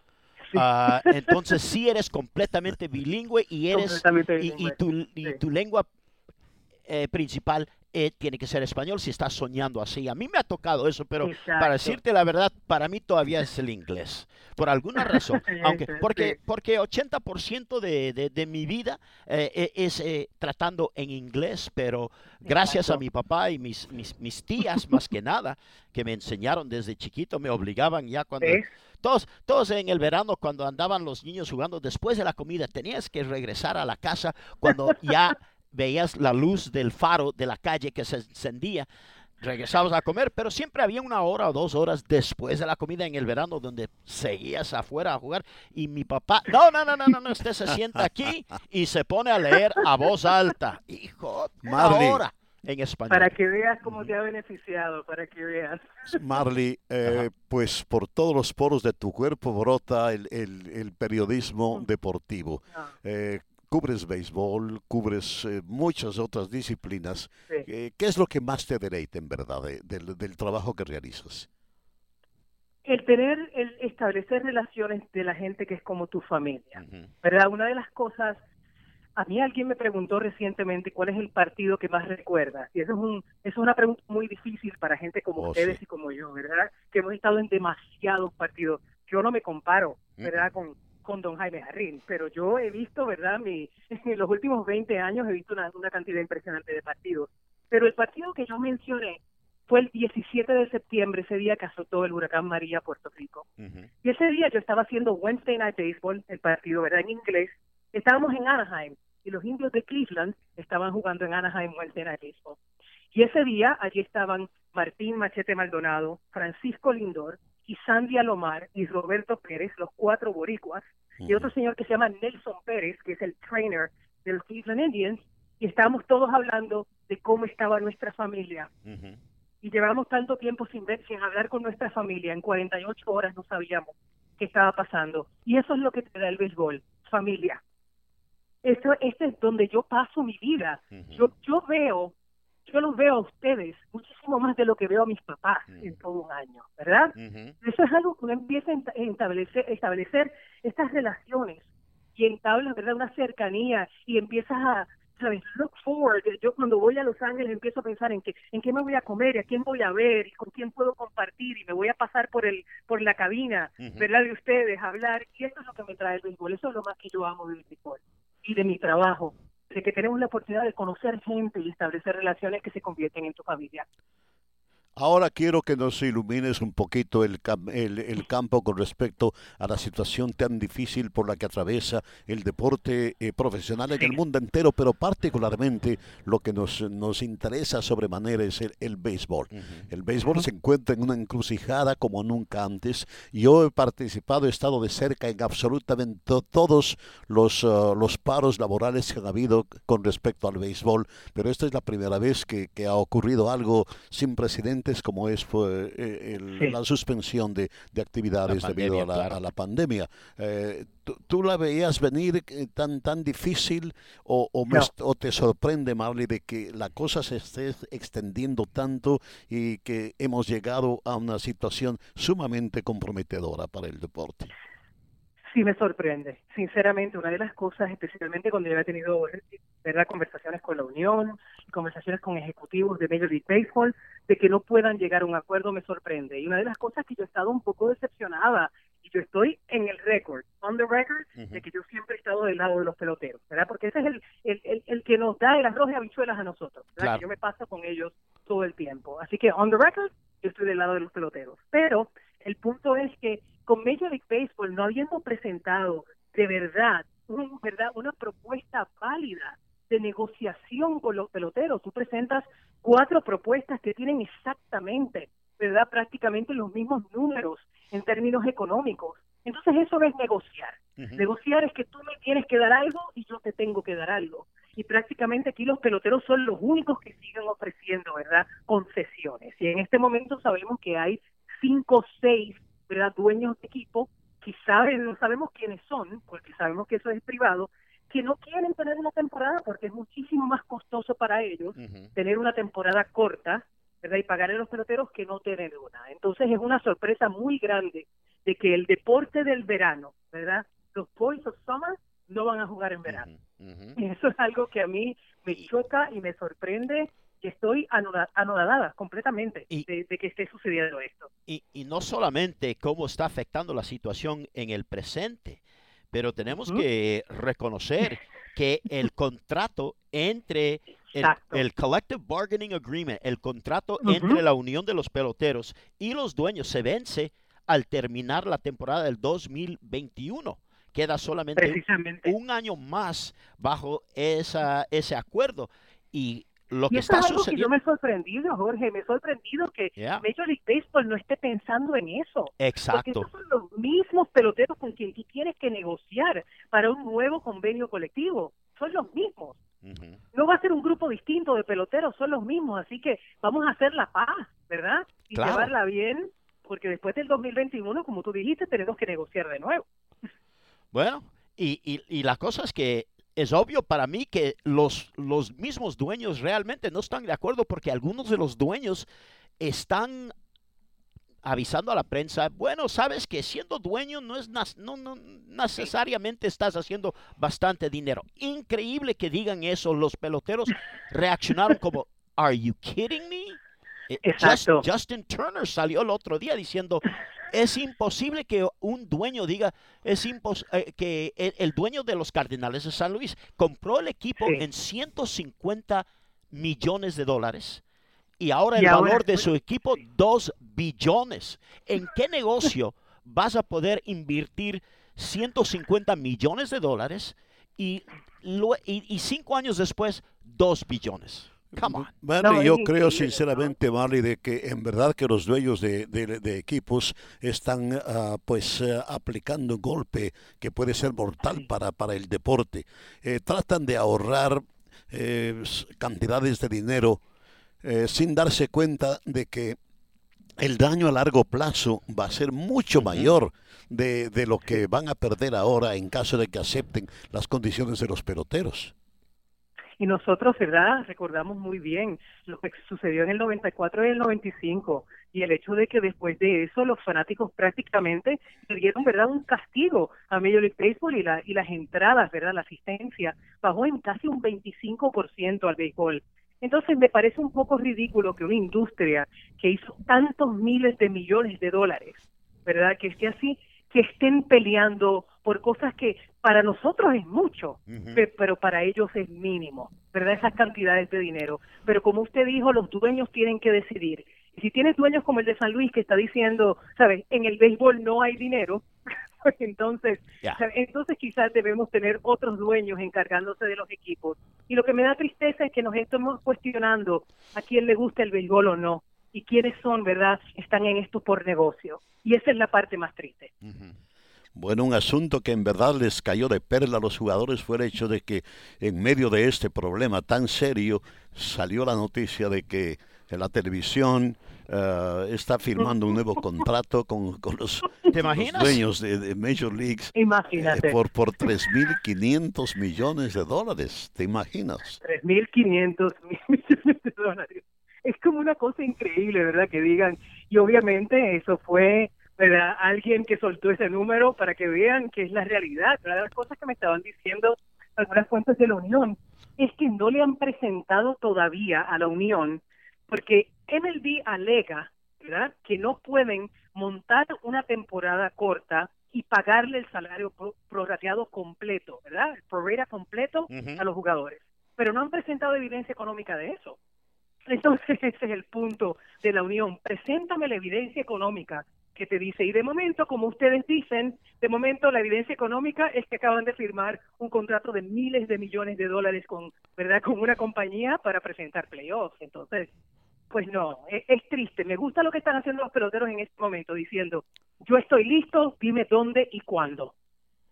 Sí. ah, entonces sí eres completamente bilingüe y eres Completamente y, tu lengua eh, principal eh, tiene que ser español si estás soñando así. A mí me ha tocado eso, pero Exacto. para decirte la verdad, para mí todavía es el inglés. Por alguna razón. [LAUGHS] aunque, porque, sí. porque 80% de, de, de mi vida eh, eh, es eh, tratando en inglés, pero gracias a Exacto. mi papá y mis, mis, mis tías, más que nada, que me enseñaron desde chiquito, me obligaban ya cuando... ¿Ves? Todos, todos en el verano, cuando andaban los niños jugando después de la comida, tenías que regresar a la casa cuando ya veías la luz del faro de la calle que se encendía. Regresabas a comer, pero siempre había una hora o dos horas después de la comida en el verano donde seguías afuera a jugar. Y mi papá, no, no, no, no, no, no, usted se sienta aquí y se pone a leer a voz alta. Hijo, Marley. hora en español. Para que veas cómo te ha beneficiado, para que veas. Marley, eh, pues por todos los poros de tu cuerpo brota el, el- el periodismo deportivo. Ah, Eh, cubres béisbol, cubres eh, muchas otras disciplinas. sí. Eh, ¿Qué es lo que más te deleita en verdad de- del, del trabajo que realizas? El tener, el establecer relaciones de la gente que es como tu familia. ¿verdad? Una de las cosas, a mí alguien me preguntó recientemente cuál es el partido que más recuerda. Y eso es, un, eso es una pregunta muy difícil para gente como Oh, ustedes sí. y como yo, ¿verdad? Que hemos estado en demasiados partidos. Yo no me comparo, ¿verdad? Con, con don Jaime Jarrín, pero yo he visto, ¿verdad? Mi, [LAUGHS] en los últimos 20 años he visto una, una cantidad impresionante de partidos. Pero el partido que yo mencioné fue el 17 de septiembre, ese día que azotó el huracán María a Puerto Rico. Ujú. Y ese día yo estaba haciendo Wednesday Night Baseball, el partido, ¿verdad? En inglés. Estábamos en Anaheim y los indios de Cleveland estaban jugando en Anaheim Wednesday Night Baseball. Y ese día allí estaban Martín Machete Maldonado, Francisco Lindor y Sandy Alomar y Roberto Pérez, los cuatro boricuas, y otro señor que se llama Nelson Pérez, que es el trainer de los Cleveland Indians, y estábamos todos hablando de cómo estaba nuestra familia y llevamos tanto tiempo sin ver, sin hablar con nuestra familia, en 48 horas no sabíamos qué estaba pasando. Y eso es lo que te da el béisbol, familia. Eso, este es donde yo paso mi vida. Yo, yo veo, yo los veo a ustedes muchísimo más de lo que veo a mis papás en todo un año, ¿verdad? Eso es algo que uno empieza a establecer, establecer estas relaciones y entablas, ¿verdad? Una cercanía y empiezas a, ¿sabes? Look forward. Yo cuando voy a Los Ángeles empiezo a pensar en, que, en qué me voy a comer, y a quién voy a ver y con quién puedo compartir y me voy a pasar por el por la cabina. ¿verdad? De ustedes, hablar. Y eso es lo que me trae el béisbol. Eso es lo más que yo amo del béisbol y de mi trabajo. De que tenemos la oportunidad de conocer gente y establecer relaciones que se convierten en tu familia. Ahora quiero que nos ilumines un poquito el, el, el campo con respecto a la situación tan difícil por la que atraviesa el deporte eh, profesional en el mundo entero, pero particularmente lo que nos, nos interesa sobremanera es el, el béisbol. El béisbol se encuentra en una encrucijada como nunca antes. Yo he participado, he estado de cerca en absolutamente to- todos los, ah, los paros laborales que han habido con respecto al béisbol, pero esta es la primera vez que, que ha ocurrido algo sin precedentes como es fue, eh, el- Sí. la suspensión de, de actividades La debido a la, claro. a la pandemia. Eh, ¿tú, la veías venir eh, tan, tan difícil o, No. o te sorprende, Marley, de que la cosa se esté extendiendo tanto y que hemos llegado a una situación sumamente comprometedora para el deporte? Sí, me sorprende. Sinceramente, una de las cosas, especialmente cuando yo he tenido ¿verdad? conversaciones con la Unión, conversaciones con ejecutivos de Major League Baseball, de que no puedan llegar a un acuerdo, me sorprende. Y una de las cosas que yo he estado un poco decepcionada, y yo estoy en el récord, on the record, de que yo siempre he estado del lado de los peloteros, ¿verdad? Porque ese es el, el, el, el que nos da el arroz y habichuelas a nosotros, ¿verdad? Claro. Que yo me paso con ellos todo el tiempo. Así que, on the record, yo estoy del lado de los peloteros. Pero el punto es que con Major League Baseball no habiendo presentado de verdad, un, verdad una propuesta válida de negociación con los peloteros. Tú presentas cuatro propuestas que tienen exactamente, ¿verdad? Prácticamente los mismos números en términos económicos. Entonces eso es negociar. Negociar es que tú me tienes que dar algo y yo te tengo que dar algo. Y prácticamente aquí los peloteros son los únicos que siguen ofreciendo, ¿verdad? Concesiones. Y en este momento sabemos que hay cinco o seis, ¿verdad? Dueños de equipo saben, no sabemos quiénes son, porque sabemos que eso es privado, que no quieren tener una temporada porque es muchísimo más costoso para ellos tener una temporada corta, ¿verdad? Y pagar a los peloteros que no tener una. Entonces es una sorpresa muy grande de que el deporte del verano, ¿verdad? Los Boys of Summer no van a jugar en verano. Y eso es algo que a mí me choca y me sorprende y estoy anodada completamente de, que esté sucediendo esto. Y, y no solamente cómo está afectando la situación en el presente, pero tenemos que reconocer que el contrato entre el, Collective Bargaining Agreement, el contrato entre la Unión de los Peloteros y los dueños se vence al terminar la temporada del 2021. Queda solamente un año más bajo esa, ese acuerdo. Y lo que está es algo que yo me he sorprendido, Jorge, me he sorprendido que Major League Baseball no esté pensando en eso. Exacto. Porque son los mismos peloteros con quien tú tienes que negociar para un nuevo convenio colectivo. Son los mismos. No va a ser un grupo distinto de peloteros, son los mismos. Así que vamos a hacer la paz, ¿verdad? Y llevarla bien, porque después del 2021, como tú dijiste, tenemos que negociar de nuevo. Bueno, y, y, y la cosa es que es obvio para mí que los, los mismos dueños realmente no están de acuerdo porque algunos de los dueños están avisando a la prensa, bueno, sabes que siendo dueño no es no, no necesariamente estás haciendo bastante dinero. Increíble que digan eso, los peloteros reaccionaron como, "Are you kidding me?" Eh, Justin Turner salió el otro día diciendo, es imposible que un dueño diga, es eh, que el, dueño de los Cardenales de San Luis compró el equipo en 150 millones de dólares y ahora el valor de su equipo 2 billones. ¿En qué negocio vas a poder invertir 150 millones de dólares y, y cinco años después 2 billones? Bueno, yo creo sinceramente, Marley, de que en verdad que los dueños de, equipos están ah, pues eh, aplicando un golpe que puede ser mortal para, para el deporte. Eh, tratan de ahorrar eh, cantidades de dinero sin darse cuenta de que el daño a largo plazo va a ser mucho mayor de, de lo que van a perder ahora en caso de que acepten las condiciones de los peloteros. Y nosotros, ¿verdad? Recordamos muy bien lo que sucedió en el 94 y el 95 y el hecho de que después de eso los fanáticos prácticamente le dieron, ¿verdad?, un castigo a Major League Baseball y, la, y las entradas, ¿verdad?, la asistencia bajó en casi un 25% al béisbol. Entonces me parece un poco ridículo que una industria que hizo tantos miles de millones de dólares, ¿verdad?, que esté así, que estén peleando por cosas que para nosotros es mucho, pero para ellos es mínimo, ¿verdad? Esas cantidades de dinero. Pero como usted dijo, los dueños tienen que decidir. Y si tienes dueños como el de San Luis que está diciendo, ¿sabes? En el béisbol no hay dinero, pues [LAUGHS] entonces, entonces quizás debemos tener otros dueños encargándose de los equipos. Y lo que me da tristeza es que nos estamos cuestionando a quién le gusta el béisbol o no y quiénes son, ¿verdad? Están en esto por negocio. Y esa es la parte más triste. Bueno, un asunto que en verdad les cayó de perla a los jugadores fue el hecho de que en medio de este problema tan serio salió la noticia de que la televisión eh, está firmando un nuevo contrato con, los, dueños de, Major Leagues eh, Imagínate. por, por 3.500 millones de dólares. ¿Te imaginas? 3.500 [LAUGHS] millones de dólares. Es como una cosa increíble, ¿verdad? Que digan, y obviamente eso fue ¿verdad? Alguien que soltó ese número para que vean que es la realidad. Una de las cosas que me estaban diciendo algunas fuentes de la Unión es que no le han presentado todavía a la Unión porque MLB alega, ¿verdad? Que no pueden montar una temporada corta y pagarle el salario prorrateado completo, ¿verdad? El prorata completo a los jugadores. Pero no han presentado evidencia económica de eso. Entonces [LAUGHS] ese es el punto de la Unión. Preséntame la evidencia económica que te dice, y de momento, como ustedes dicen, de momento la evidencia económica es que acaban de firmar un contrato de miles de millones de dólares con, ¿verdad?, con una compañía para presentar playoffs. Entonces, pues no, es, es, triste. Me gusta lo que están haciendo los peloteros en este momento, diciendo, yo estoy listo, dime dónde y cuándo.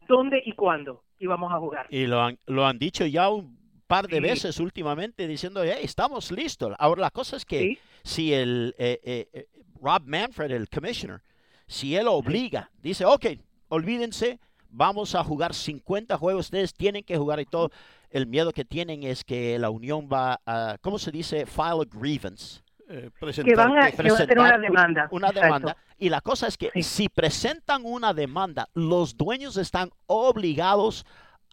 ¿Dónde y cuándo? Y vamos a jugar. Y lo han, lo han dicho ya un par de sí. veces últimamente diciendo, hey, estamos listos. Ahora la cosa es que Sí. si el eh, eh, eh, Rob Manfred, el commissioner, si él obliga, dice, ok, olvídense, vamos a jugar 50 juegos, ustedes tienen que jugar y todo. El miedo que tienen es que la unión va a, ¿cómo se dice? File a grievance. Eh, Que presentar van a, que- que van a tener una demanda. Una Exacto. demanda. Y la cosa es que Sí. si presentan una demanda, los dueños están obligados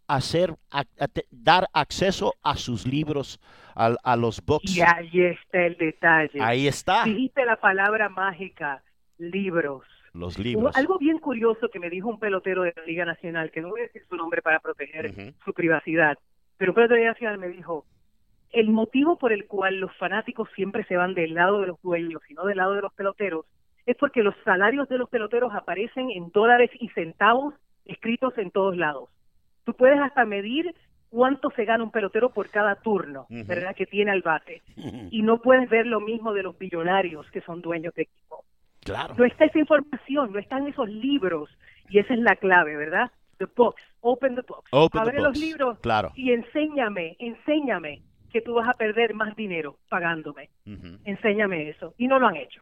a hacer, a- a te- dar acceso a sus libros, a, a los books. Y ahí está el detalle. Ahí está, Dijiste la palabra mágica, libros. Los Hubo libros. algo bien curioso que me dijo un pelotero de la Liga Nacional, que no voy a decir su nombre para proteger su privacidad, pero un pelotero de la Liga Nacional me dijo, el motivo por el cual los fanáticos siempre se van del lado de los dueños y no del lado de los peloteros es porque los salarios de los peloteros aparecen en dólares y centavos escritos en todos lados. Tú puedes hasta medir cuánto se gana un pelotero por cada turno. ¿verdad? Que tiene al bate. Y no puedes ver lo mismo de los billonarios que son dueños de equipo Claro. no está esa información, no están esos libros y esa es la clave, ¿verdad? The books, open the books, Open the abre los libros claro. y enséñame, enséñame que tú vas a perder más dinero pagándome, enséñame eso y no lo han hecho.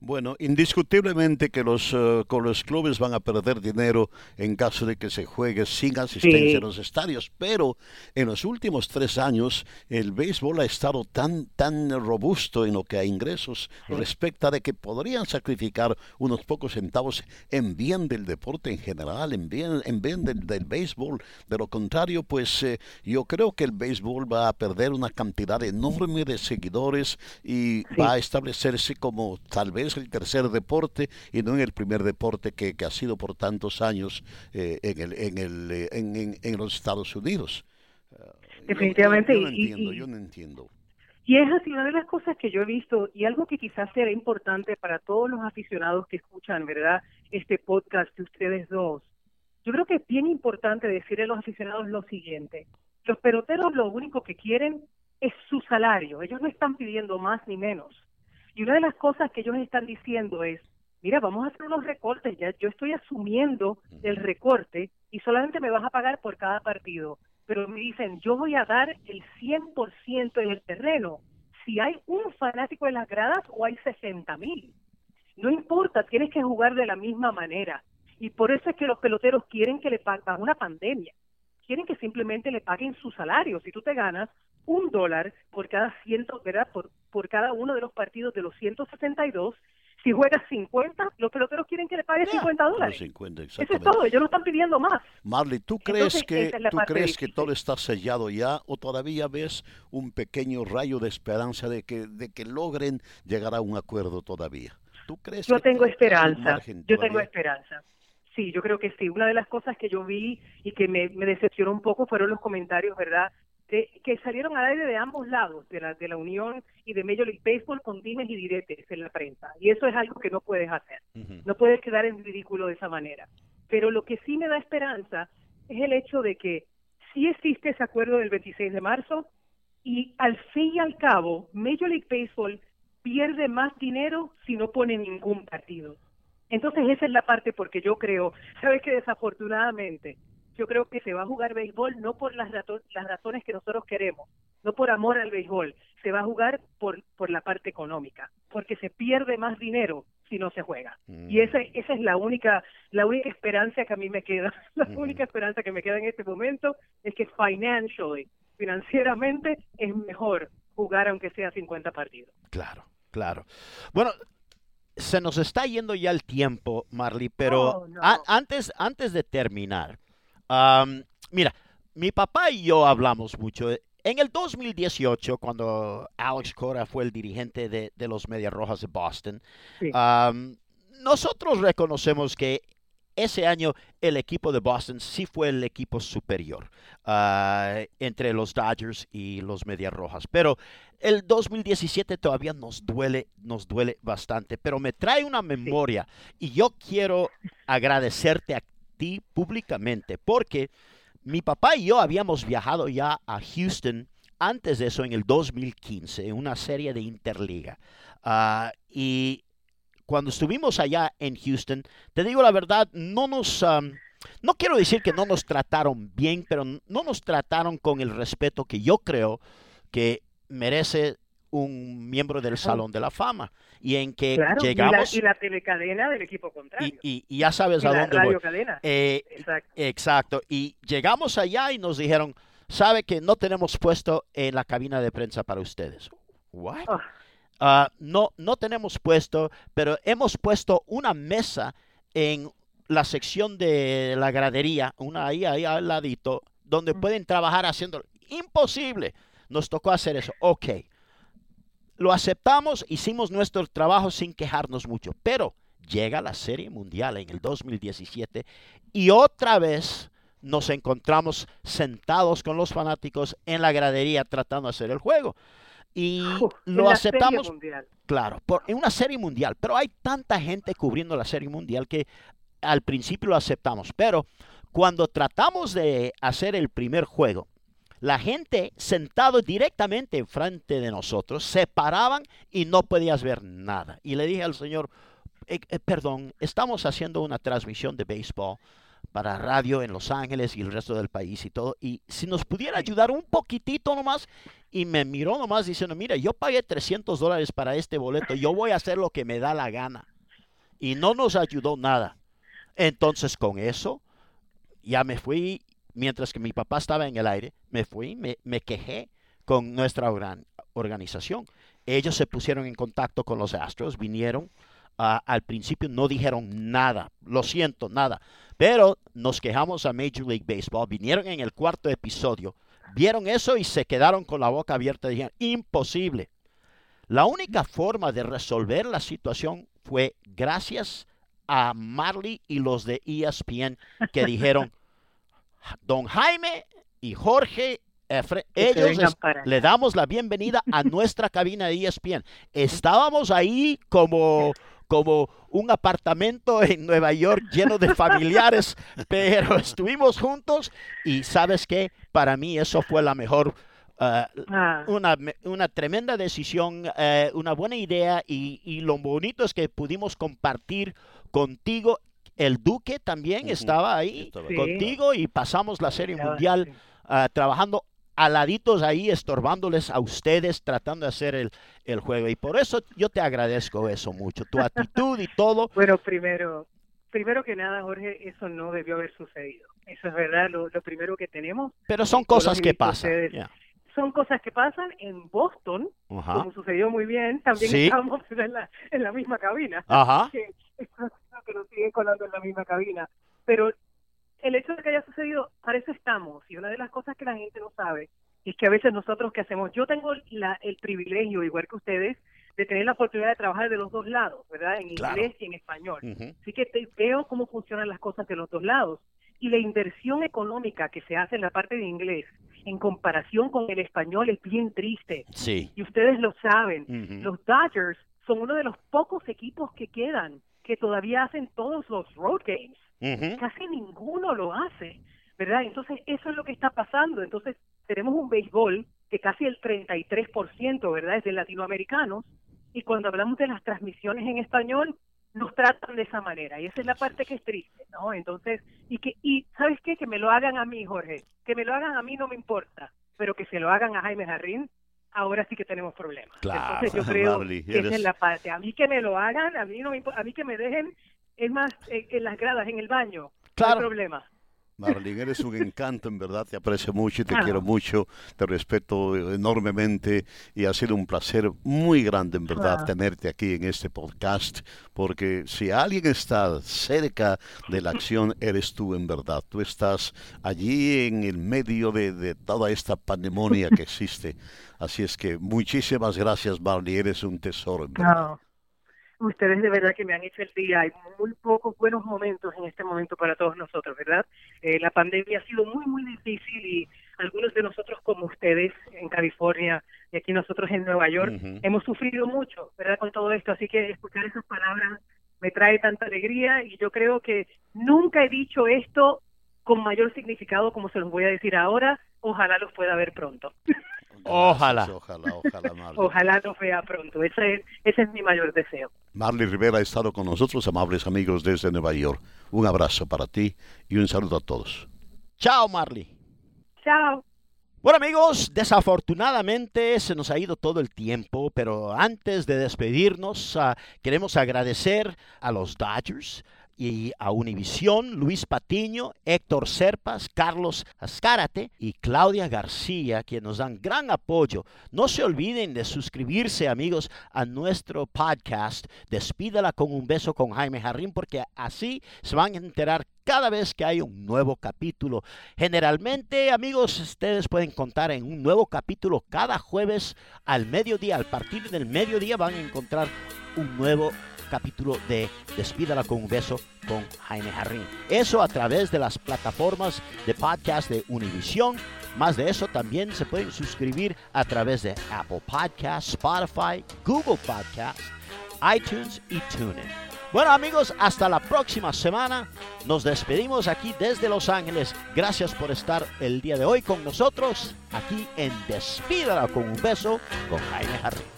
Bueno, indiscutiblemente que los, eh, con los clubes van a perder dinero en caso de que se juegue sin asistencia Sí. en los estadios, pero en los últimos tres años el béisbol ha estado tan, tan robusto en lo que a ingresos respecta de que podrían sacrificar unos pocos centavos en bien del deporte en general, en bien, en bien del, del béisbol. De lo contrario, pues eh, yo creo que el béisbol va a perder una cantidad enorme de seguidores y Sí. va a establecerse como tal vez el tercer deporte y no en el primer deporte que, que ha sido por tantos años eh, en, el, en, el, eh, en, en- en los Estados Unidos. Eh, yo- Definitivamente, Yo, no y- y- entiendo, y- yo no entiendo. Y es así una de las cosas que yo he visto y algo que quizás será importante para todos los aficionados que escuchan, ¿verdad? Este podcast de ustedes dos. Yo creo que es bien importante decirle a los aficionados lo siguiente. Los peloteros lo único que quieren es su salario. Ellos no están pidiendo más ni menos. Y una de las cosas que ellos están diciendo es, mira, vamos a hacer unos recortes, ya yo estoy asumiendo el recorte y solamente me vas a pagar por cada partido. Pero me dicen, yo voy a dar el 100% en el terreno. Si hay un fanático en las gradas o hay 60 mil. No importa, tienes que jugar de la misma manera. Y por eso es que los peloteros quieren que le paguen una pandemia. Quieren que simplemente le paguen su salario. Si tú te ganas un dólar por cada ciento, ¿verdad? Por, por cada uno de los partidos de los 162, si juegas 50, los peloteros quieren que le paguen Ya, 50 Los dólares. 50, Eso es todo, ellos no están pidiendo más. Marley, ¿tú crees Entonces, que es tú crees que todo está sellado ya o todavía ves un pequeño rayo de esperanza de que de que logren llegar a un acuerdo todavía? ¿Tú crees Yo que tengo esperanza, yo tengo esperanza. Sí, yo creo que sí. Una de las cosas que yo vi y que me, me decepcionó un poco fueron los comentarios, ¿verdad? De, que salieron al aire de ambos lados, de la, de la Unión y de Major League Baseball con dimes y diretes en la prensa. Y eso es algo que no puedes hacer. No puedes quedar en ridículo de esa manera. Pero lo que sí me da esperanza es el hecho de que sí existe ese acuerdo del 26 de marzo y al fin y al cabo Major League Baseball pierde más dinero si no pone ningún partido. Entonces esa es la parte porque yo creo, sabes que desafortunadamente yo creo que se va a jugar béisbol no por las, rato- las razones que nosotros queremos, no por amor al béisbol, se va a jugar por, por la parte económica, porque se pierde más dinero si no se juega. Mm. Y esa, esa es la única, la única esperanza que a mí me queda, [LAUGHS] la Ujú. única esperanza que me queda en este momento es que financially, financieramente es mejor jugar aunque sea 50 partidos. Claro, claro. Bueno, se nos está yendo ya el tiempo, Marley, pero Oh, no. a- antes, antes de terminar, mira, mi papá y yo hablamos mucho. En el 2018, cuando Alex Cora fue el dirigente de, de los Medias Rojas de Boston, Sí. nosotros reconocemos que ese año el equipo de Boston sí fue el equipo superior ah, entre los Dodgers y los Medias Rojas. Pero el 2017 todavía nos duele, nos duele bastante. Pero me trae una memoria y yo quiero agradecerte a públicamente porque mi papá y yo habíamos viajado ya a Houston antes de eso en el 2015 en una serie de Interliga. Ah, y cuando estuvimos allá en Houston, te digo la verdad, no nos... no quiero decir que no nos trataron bien, pero no nos trataron con el respeto que yo creo que merece un miembro del Salón de la Fama y en que llegamos y la, telecadena del equipo contrario y, ya sabes a dónde voy eh, exacto. exacto y llegamos allá y nos dijeron sabe que no tenemos puesto en la cabina de prensa para ustedes What? Ah, no, no tenemos puesto, pero hemos puesto una mesa en la sección de la gradería, una ahí, ahí al ladito, donde pueden trabajar haciendo imposible. Nos tocó hacer eso. Ok. Lo aceptamos, hicimos nuestro trabajo sin quejarnos mucho, pero llega la Serie Mundial en el 2017 y otra vez nos encontramos sentados con los fanáticos en la gradería tratando de hacer el juego. Y lo aceptamos. Claro, por, en una serie mundial, pero hay tanta gente cubriendo la serie mundial que al principio lo aceptamos, pero cuando tratamos de hacer el primer juego, la gente sentado directamente enfrente de nosotros se paraban y no podías ver nada. Y le dije al señor, eh, eh, perdón, estamos haciendo una transmisión de béisbol para radio en Los Ángeles y el resto del país y todo. Y si nos pudiera ayudar un poquitito nomás. Y me miró nomás diciendo, mira, yo pagué 300 dólares para este boleto, yo voy a hacer lo que me da la gana. Y no nos ayudó nada. Entonces con eso ya me fui, mientras que mi papá estaba en el aire, me fui, me, quejé con nuestra organización. Ellos se pusieron en contacto con los Astros, vinieron, al principio no dijeron nada, lo siento, nada. Pero nos quejamos a Major League Baseball, vinieron en el cuarto episodio, vieron eso y se quedaron con la boca abierta. Dijeron, imposible. La única forma de resolver la situación fue gracias a Marley y los de ESPN que dijeron, [LAUGHS] don Jaime y Jorge ellos le damos la bienvenida a [LAUGHS] nuestra cabina de ESPN. Estábamos ahí como como un apartamento en Nueva York lleno de familiares, [LAUGHS] pero estuvimos juntos y sabes que para mí eso fue la mejor, uh, ah. una, una, tremenda decisión, uh, una buena idea y, y, lo bonito es que pudimos compartir contigo. El Duque también estaba ahí contigo y pasamos la Serie Mundial uh, trabajando aladitos ahí estorbándoles a ustedes tratando de hacer el, el, juego. Y por eso yo te agradezco eso mucho, tu actitud y todo. [LAUGHS] Bueno, primero, primero que nada, Jorge, eso no debió haber sucedido. Eso es verdad, lo, primero que tenemos. Pero son cosas que pasan. Son cosas que pasan en Boston, como sucedió muy bien. También [LAUGHS] estamos en la, en la misma cabina. Ajá. [LAUGHS] Que, que nos siguen colando en la misma cabina. Pero el hecho de que haya sucedido, para eso estamos. Y una de las cosas que la gente no sabe es que a veces nosotros que hacemos, yo tengo el privilegio, igual que ustedes, de tener la oportunidad de trabajar de los dos lados, ¿verdad? En inglés y en español. Así que veo cómo funcionan las cosas de los dos lados. Y la inversión económica que se hace en la parte de inglés en comparación con el español es bien triste. Sí. Y ustedes lo saben. Los Dodgers son uno de los pocos equipos que quedan que todavía hacen todos los road games. Casi ninguno lo hace, ¿verdad? Entonces, eso es lo que está pasando. Entonces, tenemos un béisbol que casi el 33%, ¿verdad?, es de latinoamericanos. Y cuando hablamos de las transmisiones en español, nos tratan de esa manera. Y esa es la parte que es triste, ¿no? Entonces, y que y ¿sabes qué? Que me lo hagan a mí, Jorge. Que me lo hagan a mí no me importa. Pero que se lo hagan a Jaime Jarrín, ahora sí que tenemos problemas. Claro, Entonces yo [LAUGHS] creo que esa es la parte. A mí que me lo hagan, a mí no me a mí que me dejen es más eh, en las gradas, en el baño. Claro. No hay problema. Marlene, eres un encanto, en verdad, te aprecio mucho y te quiero mucho, te respeto enormemente y ha sido un placer muy grande, en verdad, tenerte aquí en este podcast, porque si alguien está cerca de la acción, eres tú, en verdad. Tú estás allí en el medio de, toda esta pandemonia que [LAUGHS] existe. Así es que muchísimas gracias, Marlene, eres un tesoro, en verdad. Ustedes de verdad que me han hecho el día. Hay muy pocos buenos momentos en este momento para todos nosotros, ¿verdad? Eh, la pandemia ha sido muy, muy difícil y algunos de nosotros como ustedes en California y aquí nosotros en Nueva York hemos sufrido mucho, ¿verdad? Con todo esto. Así que escuchar esas palabras me trae tanta alegría y yo creo que nunca he dicho esto con mayor significado como se los voy a decir ahora. Ojalá los pueda ver pronto. Ojalá. Ojalá, ojalá, Marley. Ojalá los vea pronto. Ese es, ese es mi mayor deseo. Marley Rivera ha estado con nosotros, amables amigos desde Nueva York. Un abrazo para ti y un saludo a todos. Chao, Marley. Chao. Bueno amigos, desafortunadamente se nos ha ido todo el tiempo, pero antes de despedirnos ah, queremos agradecer a los Dodgers, y a Univisión, Luis Patiño, Héctor Serpas, Carlos Azcárate y Claudia García, quienes nos dan gran apoyo. No se olviden de suscribirse, amigos, a nuestro podcast Despídala con un beso con Jaime Jarrín, porque así se van a enterar cada vez que hay un nuevo capítulo. Generalmente, amigos, ustedes pueden contar en un nuevo capítulo cada jueves al mediodía. Al partir del mediodía van a encontrar un nuevo capítulo de Despídala con un beso con Jaime Jarrín. Eso a través de las plataformas de podcast de Univision. Más de eso también se pueden suscribir a través de Apple Podcast, Spotify, Google Podcast, iTunes y TuneIn. Bueno amigos, hasta la próxima semana. Nos despedimos aquí desde Los Ángeles. Gracias por estar el día de hoy con nosotros aquí en Despídala con un beso con Jaime Jarrín.